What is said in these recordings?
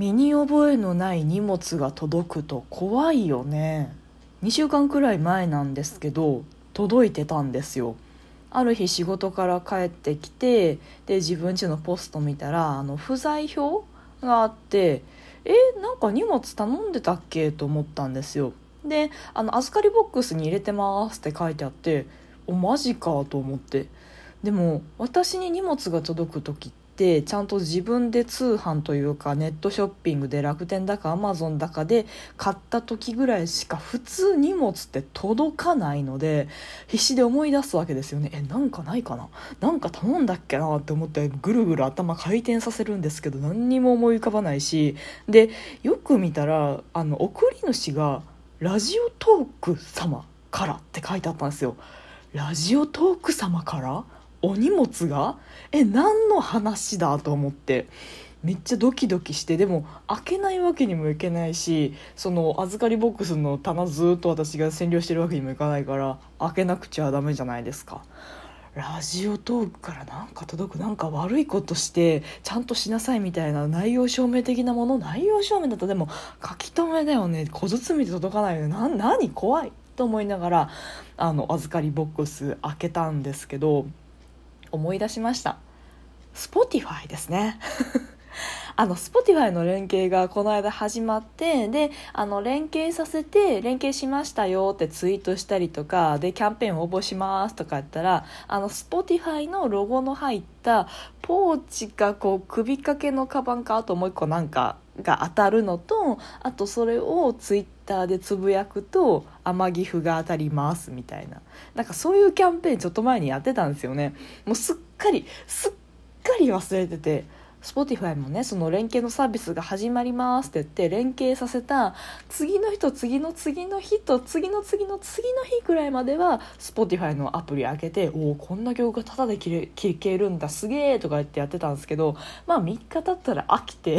身に覚えのない荷物が届くと怖いよね。2週間くらい前なんですけど届いてたんですよ。ある日仕事から帰ってきてで自分家のポスト見たらあの不在表があってえなんか荷物頼んでたっけ？と思ったんですよ。であの預かりボックスに入れてますって書いてあっておマジかと思って。でも私に荷物が届く時ってちゃんと自分で通販というかネットショッピングで楽天だかアマゾンだかで買った時ぐらいしか普通荷物って届かないので必死で思い出すわけですよね。えなんかないかな？なんか頼んだっけな？って思ってぐるぐる頭回転させるんですけど何にも思い浮かばないし。でよく見たらあの送り主が「ラジオトーク様から」って書いてあったんですよ。ラジオトーク様から？お荷物が？え何の話だと思って。めっちゃドキドキして。でも開けないわけにもいけないしその預かりボックスの棚ずっと私が占領してるわけにもいかないから開けなくちゃダメじゃないですか。ラジオトークからなんか届くなんか悪いことしてちゃんとしなさいみたいな内容証明的なもの？内容証明だとでも書き留めだよね。小包で届かないよね。な何？怖い。と思いながらあの預かりボックス開けたんですけど思い出しました。Spotify ですね。あの Spotify の連携がこの間始まってであの連携させて連携しましたよってツイートしたりとかでキャンペーン応募しますとかやったらあの Spotify のロゴの入ったポーチかこう首掛けのカバンかあともう一個なんかが当たるのとあとそれをツイッターでつぶやくと天城府が当たりますみたいな。なんかそういうキャンペーンちょっと前にやってたんですよね。もうすっかりすっかり忘れてて Spotify もねその連携のサービスが始まりますって言って連携させた次の日と次の次の日と次の次の次の日ぐらいまでは Spotify のアプリ開けておおこんな曲がタダで聴けるんだすげえとか言ってやってたんですけどまあ3日経ったら飽きて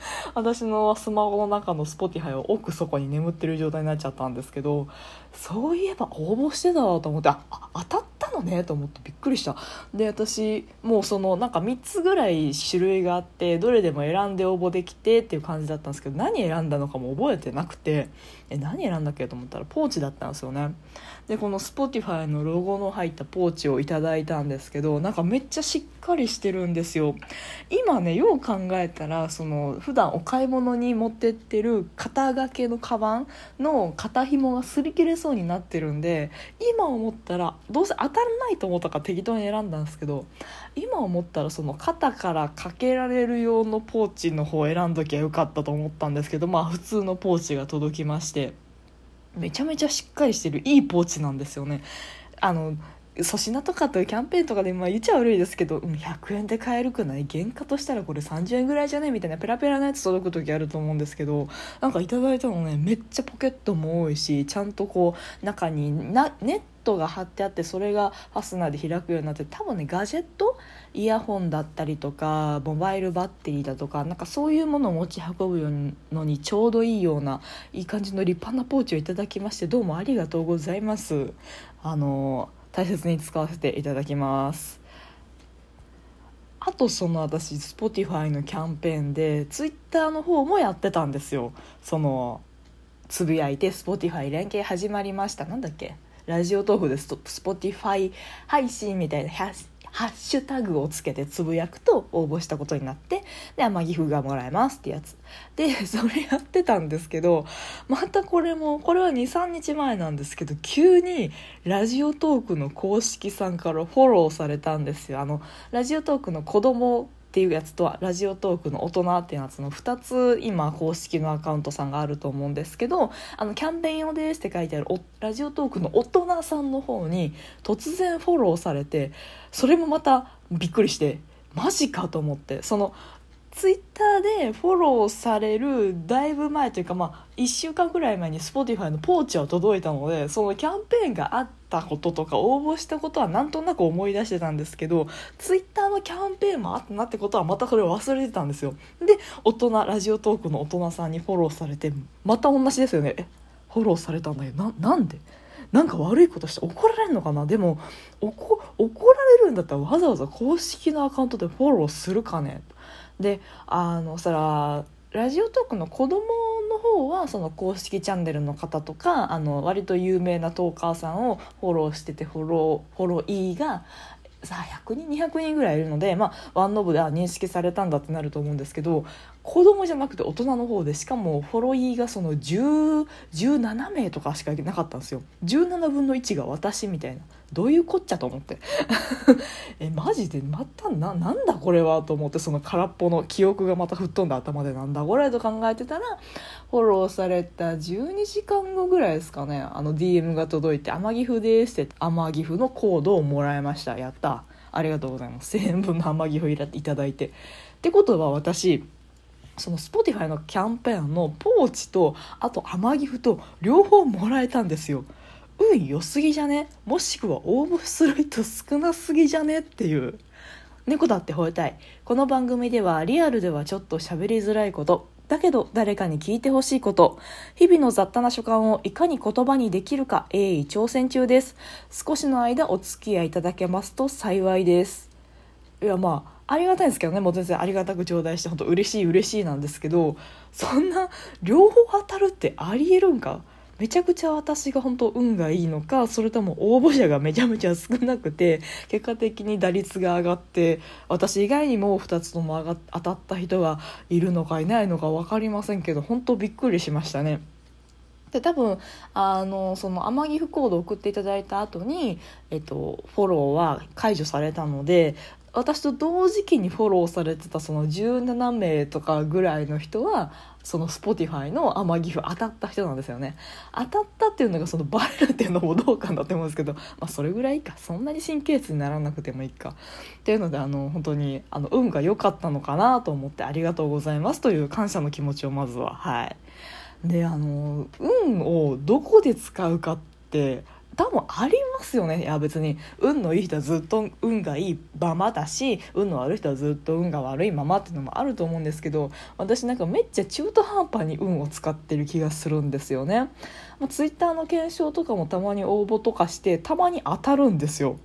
私のスマホの中の Spotify は奥底に眠ってる状態になっちゃったんですけどそういえば応募してたと思ってあ当たったのねと思ってびっくりした。で私もうそのなんか3つぐらい種類があってどれでも選んで応募できてっていう感じだったんですけど何選んだのかも覚えてなくてえ何選んだっけと思ったらポーチだったんですよね。でこの Spotify のロゴの入ったポーチをいただいたんですけどなんかめっちゃしっかりしてるんですよ。今ねよう考えたらその普段お買い物に持ってってる肩掛けのカバンの肩紐が擦り切れそうになってるんで今思ったらどうせ当たらないと思ったから適当に選んだんですけど今思ったらその肩からかけられる用のポーチの方を選んどきゃよかったと思ったんですけどまあ普通のポーチが届きまして。めちゃめちゃしっかりしてるいいポーチなんですよねあの粗品とかというキャンペーンとかで、まあ、言っちゃ悪いですけど、100円で買えるくない？原価としたらこれ30円ぐらいじゃね？みたいなペラペラなやつ届く時あると思うんですけどなんかいただいたのねめっちゃポケットも多いしちゃんとこう中になネットが貼ってあってそれがファスナーで開くようになって多分ねガジェット？イヤホンだったりとかモバイルバッテリーだとかなんかそういうものを持ち運ぶのにちょうどいいようないい感じの立派なポーチをいただきましてどうもありがとうございます。あの大切に使わせていただきます。あとその私 Spotify のキャンペーンで Twitter の方もやってたんですよ。そのつぶやいて Spotify 連携始まりました。なんだっけ？ラジオトークで Spotify 配信みたいなハッシュタグをつけてつぶやくと応募したことになってでまあ、ギフがもらえますってやつ。で それやってたんですけどまたこれもこれは23日前なんですけど急にラジオトークの公式さんからフォローされたんですよ。あのラジオトークの子供っていうやつとはラジオトークの大人っていうやつの2つ今公式のアカウントさんがあると思うんですけどあのキャンペーン用ですって書いてあるラジオトークの大人さんの方に突然フォローされてそれもまたびっくりしてマジかと思ってそのツイッターでフォローされるだいぶ前というか、まあ、1週間くらい前に Spotify のポーチは届いたのでそのキャンペーンがあってたこととか応募したことはなんとなく思い出してたんですけどツイッターのキャンペーンもあったなってことはまたそれを忘れてたんですよ。で大人ラジオトークの大人さんにフォローされてまた同じですよね。えフォローされたんだけどななんで？なんか悪いことして怒られるのかな？でも怒られるんだったらわざわざ公式のアカウントでフォローするかね？であのそらラジオトークの子供の方はその公式チャンネルの方とかあの割と有名なトーカーさんをフォローしててフォローフォローがさあ100人200人ぐらいいるので、まあ、ワンノブでは認識されたんだってなると思うんですけど子供じゃなくて大人の方でしかもフォロイーがその17名とかしかいなかったんですよ。17分の1が私みたいな。どういうこっちゃと思って。えマジで？またななんだこれはと思ってその空っぽの記憶がまた吹っ飛んだ頭でなんだこれと考えてたらフォローされた12時間後ぐらいですかねあの DM が届いて「天岐阜です」って天岐阜のコードをもらいました。やった。ありがとうございます。1000円分の天岐阜いただいて。ってことは私その Spotify のキャンペーンのポーチとあと天岐阜と両方もらえたんですよ。運良すぎじゃね？もしくは応募する人少なすぎじゃね？っていう。猫だって吠えたい。この番組ではリアルではちょっと喋りづらいこと。だけど誰かに聞いてほしいこと。日々の雑多な所感をいかに言葉にできるか鋭意挑戦中です。少しの間お付き合いいただけますと幸いです。いやまあありがたいんですけどね。もう全然ありがたく頂戴して本当嬉しい嬉しいなんですけどそんな両方当たるってありえるんか？めちゃくちゃ私が本当運がいいのかそれとも応募者がめちゃめちゃ少なくて結果的に打率が上がって私以外にも2つとも当たった人がいるのかいないのか分かりませんけど本当びっくりしましたね。で多分あのその天城府コードを送っていただいた後にえっとフォローは解除されたので私と同時期にフォローされてたその17名とかぐらいの人はその Spotify の天城府当たった人なんですよね。当たったっていうのがそのバレるっていうのもどうかなって思うんですけど、まあ、それぐらいいいか。そんなに神経質にならなくてもいいか。っていうのであの本当にあの運が良かったのかなと思ってありがとうございますという感謝の気持ちをまずは。はい。であの運をどこで使うかって多分ありますよねいや別に運のいい人はずっと運がいいままだし運の悪い人はずっと運が悪いままっていうのもあると思うんですけど私なんかめっちゃ中途半端に運を使ってる気がするんですよね。まあ、ツイッターの検証とかもたまに応募とかしてたまに当たるんですよ。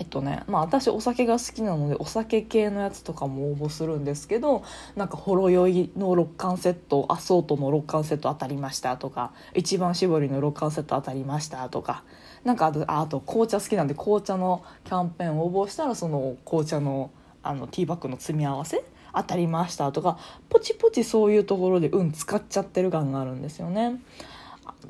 えっとねまあ私お酒が好きなのでお酒系のやつとかも応募するんですけどなんかほろ酔いの6巻セットアソートの6巻セット当たりましたとか一番搾りの6巻セット当たりましたとかなんかあとあと紅茶好きなんで紅茶のキャンペーン応募したらその紅茶のあのティーバッグの詰め合わせ当たりましたとかポチポチそういうところで運使っちゃってる感があるんですよね。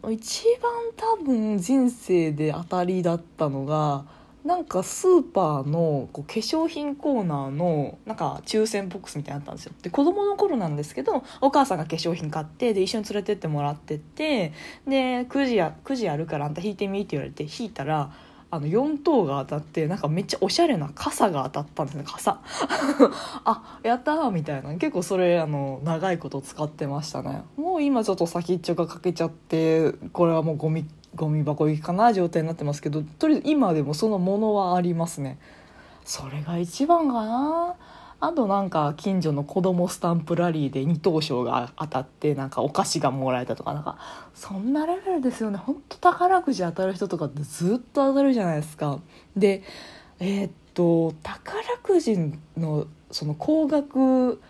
一番多分人生で当たりだったのがなんかスーパーのこう化粧品コーナーのなんか抽選ボックスみたいになったんですよ。で子供の頃なんですけどお母さんが化粧品買ってで一緒に連れてってもらっててで9時や9時あるからあんた引いてみって言われて引いたらあの4等が当たってなんかめっちゃおしゃれな傘が当たったんですね傘。あやったーみたいな。結構それあの長いこと使ってましたね。もう今ちょっと先っちょが欠けちゃってこれはもうゴミゴミ箱行きかな状態になってますけどとりあえず今でもそのものはありますね。それが一番かな。あとなんか近所の子供スタンプラリーで二等賞が当たってなんかお菓子がもらえたとかなんかそんなレベルですよね。ほんと宝くじ当たる人とかってずっと当たるじゃないですか。でえー、っと宝くじのその高額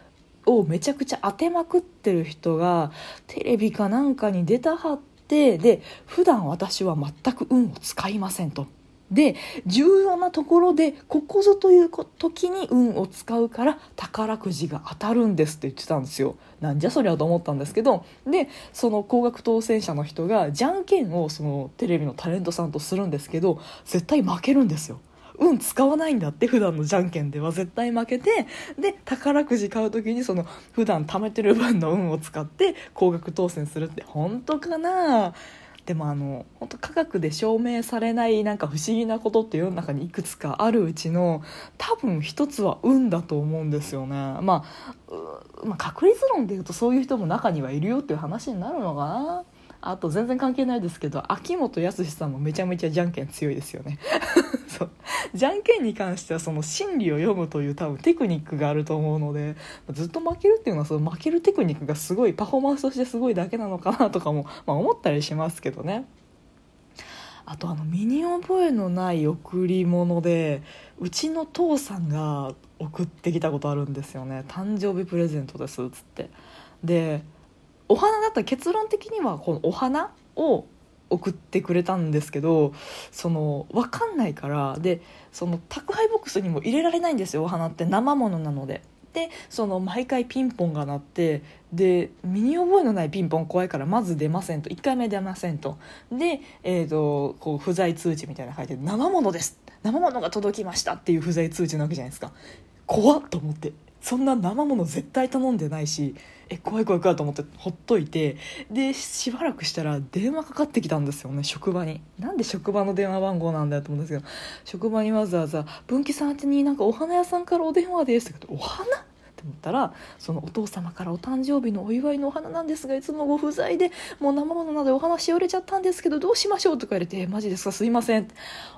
をめちゃくちゃ当てまくってる人がテレビかなんかに出たはってで普段私は全く運を使いませんと。で重要なところでここぞという時に運を使うから宝くじが当たるんですって言ってたんですよ。なんじゃそりゃと思ったんですけど。でその高額当選者の人がじゃんけんをそのテレビのタレントさんとするんですけど絶対負けるんですよ。運使わないんだって普段のじゃんけんでは絶対負けてで宝くじ買う時にその普段貯めてる分の運を使って高額当選するって本当かな？でもあの本当科学で証明されないなんか不思議なことって世の中にいくつかあるうちの多分一つは運だと思うんですよね、まあ、まあ確率論でいうとそういう人も中にはいるよっていう話になるのかな？あと全然関係ないですけど秋元康さんもめちゃめちゃじゃんけん強いですよね。そうじゃんけんに関してはその心理を読むという多分テクニックがあると思うのでずっと負けるっていうのはその負けるテクニックがすごいパフォーマンスとしてすごいだけなのかなとかも、まあ、思ったりしますけどね。あとあの身に覚えのない贈り物でうちの父さんが送ってきたことあるんですよね。誕生日プレゼントですっつって。でお花だったら結論的にはこのお花を送ってくれたんですけどその分かんないからでその宅配ボックスにも入れられないんですよお花って。生ものなので。でその毎回ピンポンが鳴ってで身に覚えのないピンポン怖いからまず出ませんと。1回目出ませんと。で、えーと、こう不在通知みたいなの書いて「生ものです。生ものが届きました」っていう不在通知なわけじゃないですか。怖っと思って。そんな生もの絶対頼んでないしえ怖い怖い怖いと思ってほっといてでしばらくしたら電話かかってきたんですよね職場に。なんで職場の電話番号なんだよと思うんですけど職場にわざわざ「分岐さん宛になんかお花屋さんからお電話です」ってお花？って思ったらそのお父様からお誕生日のお祝いのお花なんですがいつもご不在でもう生ものなのでお花しおれちゃったんですけどどうしましょうとか言われて「マジですか？すいません」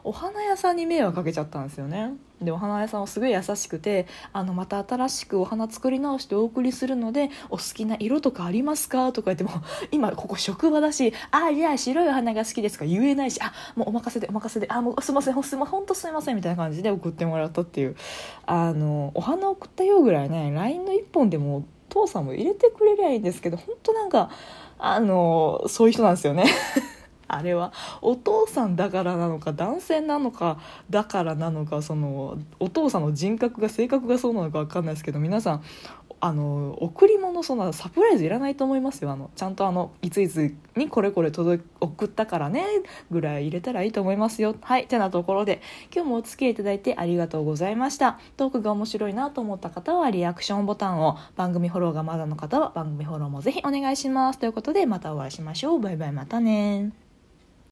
お花屋さんに迷惑かけちゃったんですよね。でお花屋さんはすごい優しくてあのまた新しくお花作り直してお送りするのでお好きな色とかありますか？とか言っても 今ここ職場だしあいや白いお花が好きですか言えないしあもうお任せでお任せであもうすいませんすいません本当すいませんみたいな感じで送ってもらったっていうあのお花送ったよぐらいね LINE の1本でも父さんも入れてくれりゃいいんですけど本当なんかあのそういう人なんですよね。あれはお父さんだからなのか男性なのかだからなのかそのお父さんの人格が性格がそうなのか分かんないですけど皆さんあの贈り物そんなサプライズいらないと思いますよ。あのちゃんとあのいついつにこれこれ届送ったからねぐらい入れたらいいと思いますよ。はいてなところで今日もお付き合いいただいてありがとうございました。トークが面白いなと思った方はリアクションボタンを番組フォローがまだの方は番組フォローもぜひお願いします。ということでまたお会いしましょう。バイバイまたね